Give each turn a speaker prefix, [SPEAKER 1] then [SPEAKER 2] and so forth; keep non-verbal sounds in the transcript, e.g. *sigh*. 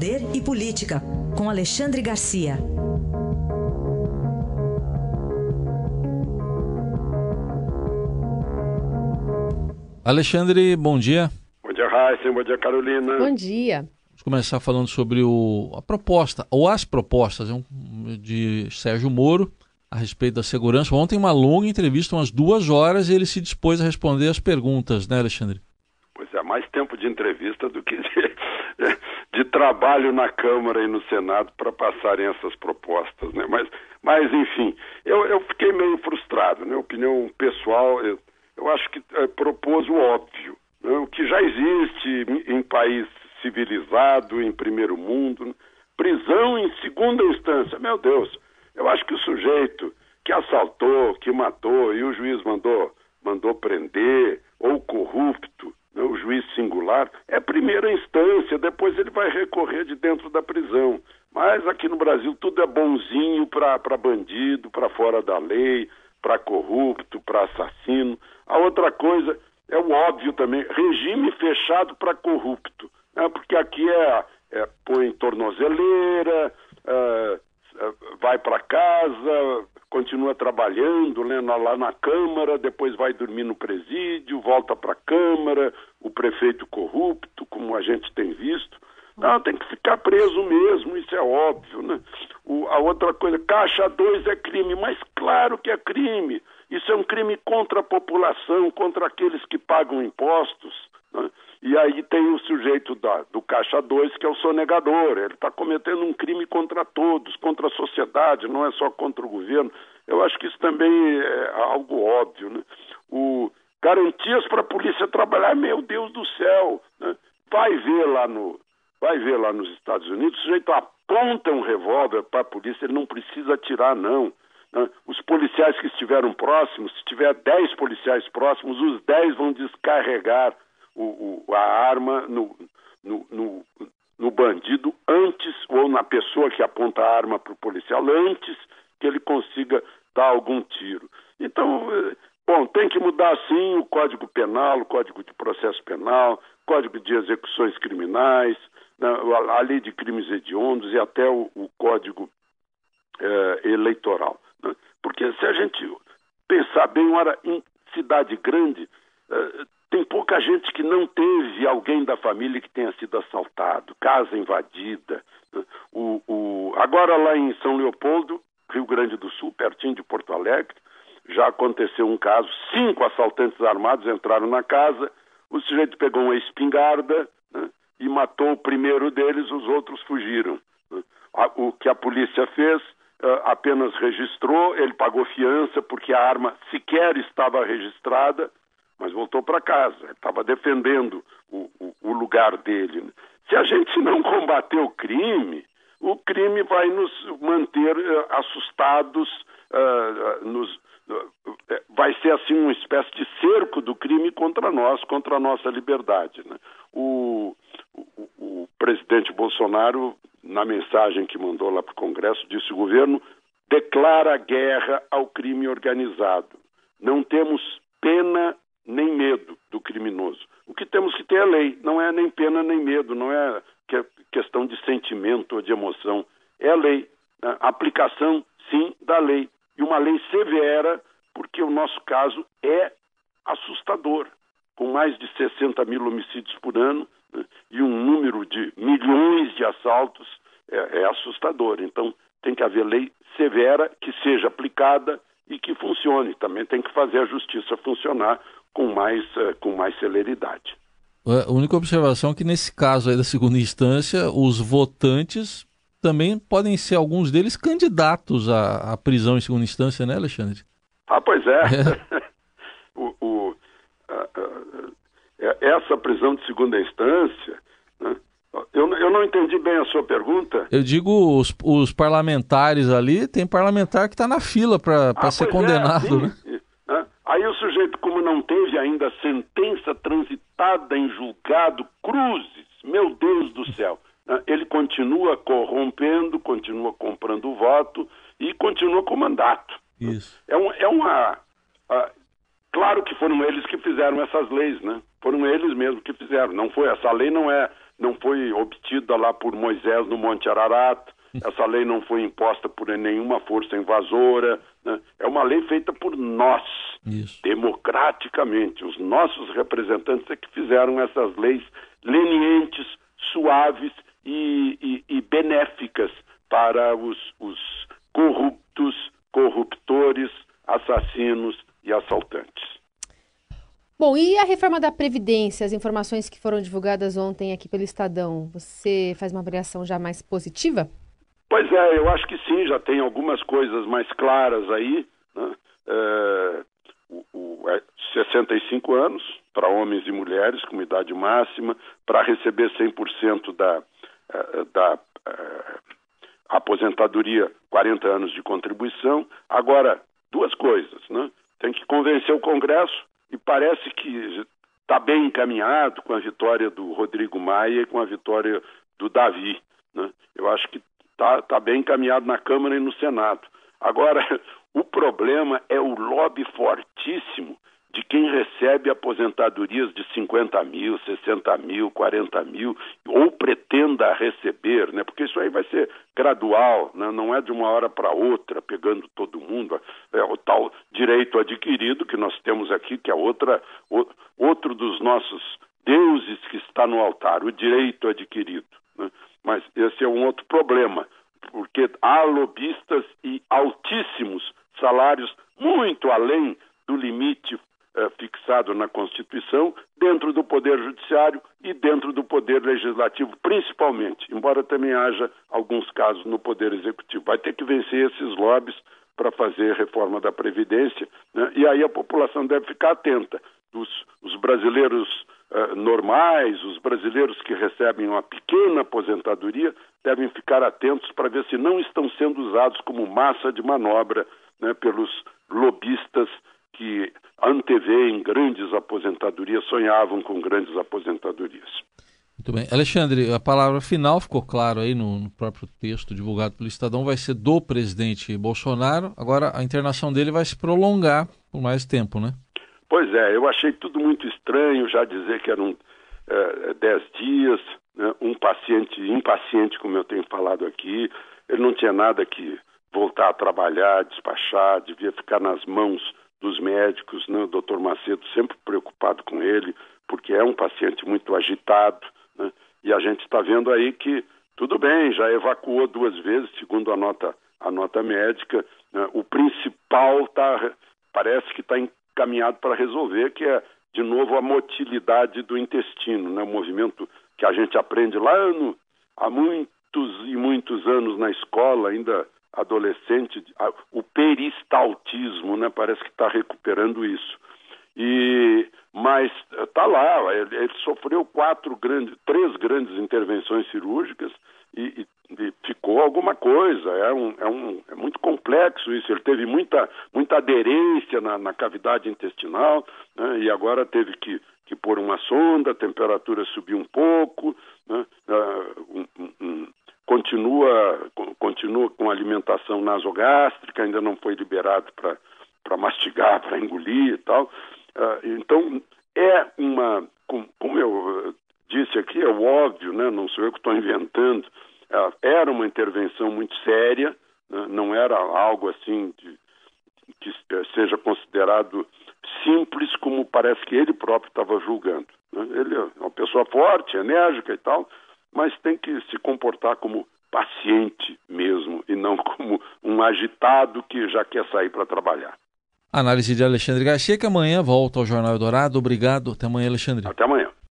[SPEAKER 1] Poder e Política, com Alexandre Garcia.
[SPEAKER 2] Alexandre, bom dia.
[SPEAKER 3] Bom dia, Raíssa. Bom dia, Carolina.
[SPEAKER 4] Bom dia.
[SPEAKER 2] Vamos começar falando sobre o, a proposta, ou as propostas de Sérgio Moro a respeito da segurança. Ontem, uma longa entrevista, umas duas horas, e ele se dispôs a responder as perguntas, né, Alexandre?
[SPEAKER 3] Pois é, mais tempo de entrevista do que de, de trabalho na Câmara e no Senado para passarem essas propostas, né? Mas, mas enfim, eu, eu fiquei meio frustrado, né? Opinião pessoal, eu, eu acho que é, propôs o óbvio, né? o que já existe em, país civilizado, em primeiro mundo, né? prisão em segunda instância, meu Deus, eu acho que o sujeito que assaltou, que matou e o juiz mandou, mandou prender, ou corrupto, juiz singular, é primeira instância, depois ele vai recorrer de dentro da prisão. Mas aqui no Brasil tudo é bonzinho para bandido, para fora da lei, para corrupto, para assassino. A outra coisa é o óbvio também, regime fechado para corrupto, né, porque aqui é, é põe tornozeleira, é, vai para casa, continua trabalhando né, lá na Câmara, depois vai dormir no presídio, volta para a Câmara, o prefeito corrupto, como a gente tem visto. Não, tem que ficar preso mesmo, isso é óbvio. Né? O, a outra coisa, caixa 2 é crime, mas claro que é crime. Isso é um crime contra a população, contra aqueles que pagam impostos. Né? E aí tem o sujeito da, do Caixa 2, que é o sonegador. Ele está cometendo um crime contra todos, contra a sociedade, não é só contra o governo. Eu acho que isso também é algo óbvio. Né? O, garantias para a polícia trabalhar, meu Deus do céu. Né? Vai ver lá no. Vai ver lá nos Estados Unidos, o sujeito aponta um revólver para a polícia, ele não precisa atirar, não. Né? Os policiais que estiveram próximos, se tiver 10 policiais próximos, os 10 vão descarregar o, o, a arma no, no, no, no bandido antes, ou na pessoa que aponta a arma para o policial, antes que ele consiga dar algum tiro. Então, eh, bom, tem que mudar sim o Código Penal, o Código de Processo Penal, Código de Execuções Criminais, né, a lei de crimes hediondos e até o, o Código eh, Eleitoral. Né? Porque se a gente pensar bem, ora, em cidade grande, eh, tem pouca gente que não teve alguém da família que tenha sido assaltado, casa invadida. O, o, agora lá em São Leopoldo, Rio Grande do Sul, pertinho de Porto Alegre, já aconteceu um caso, cinco assaltantes armados entraram na casa, o sujeito pegou uma espingarda né, e matou o primeiro deles, os outros fugiram. O que a polícia fez, uh, apenas registrou, ele pagou fiança porque a arma sequer estava registrada, mas voltou para casa, estava defendendo o, o, o, lugar dele. Né? Se a gente não combater o crime, o crime vai nos manter uh, assustados, uh, nos, vai ser assim uma espécie de cerco do crime contra nós, contra a nossa liberdade. Né? O, o, o presidente Bolsonaro, na mensagem que mandou lá para o Congresso, disse: o governo declara guerra ao crime organizado. Não temos pena nem medo do criminoso. O que temos que ter é lei, não é nem pena nem medo, não é questão de sentimento ou de emoção, é a lei. Né? A aplicação, sim, da lei. E uma lei severa, porque o nosso caso é assustador. Com mais de 60 mil homicídios por ano né? e um número de milhões de assaltos, é, é assustador. Então, tem que haver lei severa que seja aplicada e que funcione. Também tem que fazer a justiça funcionar com mais, uh, com mais celeridade.
[SPEAKER 2] A única observação é que nesse caso aí da segunda instância, os votantes também podem ser, alguns deles, candidatos à, à prisão em segunda instância, né, Alexandre?
[SPEAKER 3] Ah, pois é. é. *laughs* o, o essa prisão de segunda instância, né? eu, eu não entendi bem a sua pergunta.
[SPEAKER 2] Eu digo, os, os parlamentares ali, tem parlamentar que está na fila para ah, ser é, condenado, é, né?
[SPEAKER 3] Aí o sujeito, como não teve ainda sentença transitada em julgado, cruzes, meu Deus do céu? Ele continua corrompendo, continua comprando voto e continua com mandato.
[SPEAKER 2] Isso.
[SPEAKER 3] É, um, é uma. Uh, claro que foram eles que fizeram essas leis, né? Foram eles mesmos que fizeram. Não foi essa lei, não é não foi obtida lá por Moisés no Monte Ararat, essa lei não foi imposta por nenhuma força invasora, né? é uma lei feita por nós, Isso. democraticamente. Os nossos representantes é que fizeram essas leis lenientes, suaves e, e, e benéficas para os, os corruptos, corruptores, assassinos e assaltantes.
[SPEAKER 4] Bom, e a reforma da Previdência, as informações que foram divulgadas ontem aqui pelo Estadão, você faz uma avaliação já mais positiva?
[SPEAKER 3] Pois é, eu acho que sim, já tem algumas coisas mais claras aí. Né? É, o, o, é 65 anos para homens e mulheres com idade máxima, para receber 100% da, aposentadoria, 40 anos de contribuição. Agora, duas coisas, né? Tem que convencer o Congresso e parece que está bem encaminhado com a vitória do Rodrigo Maia e com a vitória do Davi. Né? Eu acho que está tá bem encaminhado na Câmara e no Senado. Agora, *laughs* o problema é o lobby fortíssimo de quem recebe aposentadorias de 50 mil, 60 mil, 40 mil, ou pretenda receber, né? porque isso aí vai ser gradual, né? não é de uma hora para outra, pegando todo mundo. É o tal direito adquirido que nós temos aqui, que é outra, o, outro dos nossos deuses que está no altar, o direito adquirido. Né? Mas esse é um outro problema, porque há lobistas e altíssimos salários muito além do limite fixado na Constituição, dentro do Poder Judiciário e dentro do Poder Legislativo, principalmente, embora também haja alguns casos no Poder Executivo. Vai ter que vencer esses lobbies para fazer reforma da Previdência, né? e aí a população deve ficar atenta. Os, os brasileiros uh, normais, os brasileiros que recebem uma pequena aposentadoria, devem ficar atentos para ver se não estão sendo usados como massa de manobra né, pelos lobistas que antevêem grandes aposentadorias, sonhavam com grandes aposentadorias.
[SPEAKER 2] Muito bem. Alexandre, a palavra final ficou claro aí no, no, próprio texto divulgado pelo Estadão, vai ser do presidente Bolsonaro. Agora, a internação dele vai se prolongar por mais tempo, né?
[SPEAKER 3] Pois é, eu achei tudo muito estranho já dizer que eram é, dez dias, né? um paciente impaciente, como eu tenho falado aqui, ele não tinha nada que voltar a trabalhar, despachar, devia ficar nas mãos dos médicos, né? o doutor Macedo sempre preocupado com ele, porque é um paciente muito agitado, né? e a gente está vendo aí que tudo bem, já evacuou duas vezes, segundo a nota, a nota médica, né? o principal tá, parece que está encaminhado para resolver, que é, de novo, a motilidade do intestino, né? o movimento que a gente aprende lá no, há muitos e muitos anos na escola, ainda adolescente, o peristaltismo, né? Parece que está recuperando isso. E mas está lá, ele, ele, sofreu quatro grandes, três grandes intervenções cirúrgicas e, e, e ficou alguma coisa. É, um, é, um, é muito complexo isso. Ele teve muita, muita aderência na, na cavidade intestinal né? e agora teve que, que pôr uma sonda, a temperatura subiu um pouco, né? uh, um, um, continua, continua com alimentação nasogástrica, ainda não foi liberado para mastigar, para engolir e tal. Uh, então, é uma, como eu disse aqui, é óbvio, né? não sou eu que estou inventando, uh, era uma intervenção muito séria, né? não era algo assim de, que seja considerado simples como parece que ele próprio estava julgando. Né? Ele é uma pessoa forte, enérgica e tal, mas tem que se comportar como paciente mesmo e não como um agitado que já quer sair para trabalhar.
[SPEAKER 2] Análise de Alexandre Garcia, que amanhã volta ao Jornal Dourado. Obrigado. Até amanhã, Alexandre.
[SPEAKER 3] Até amanhã.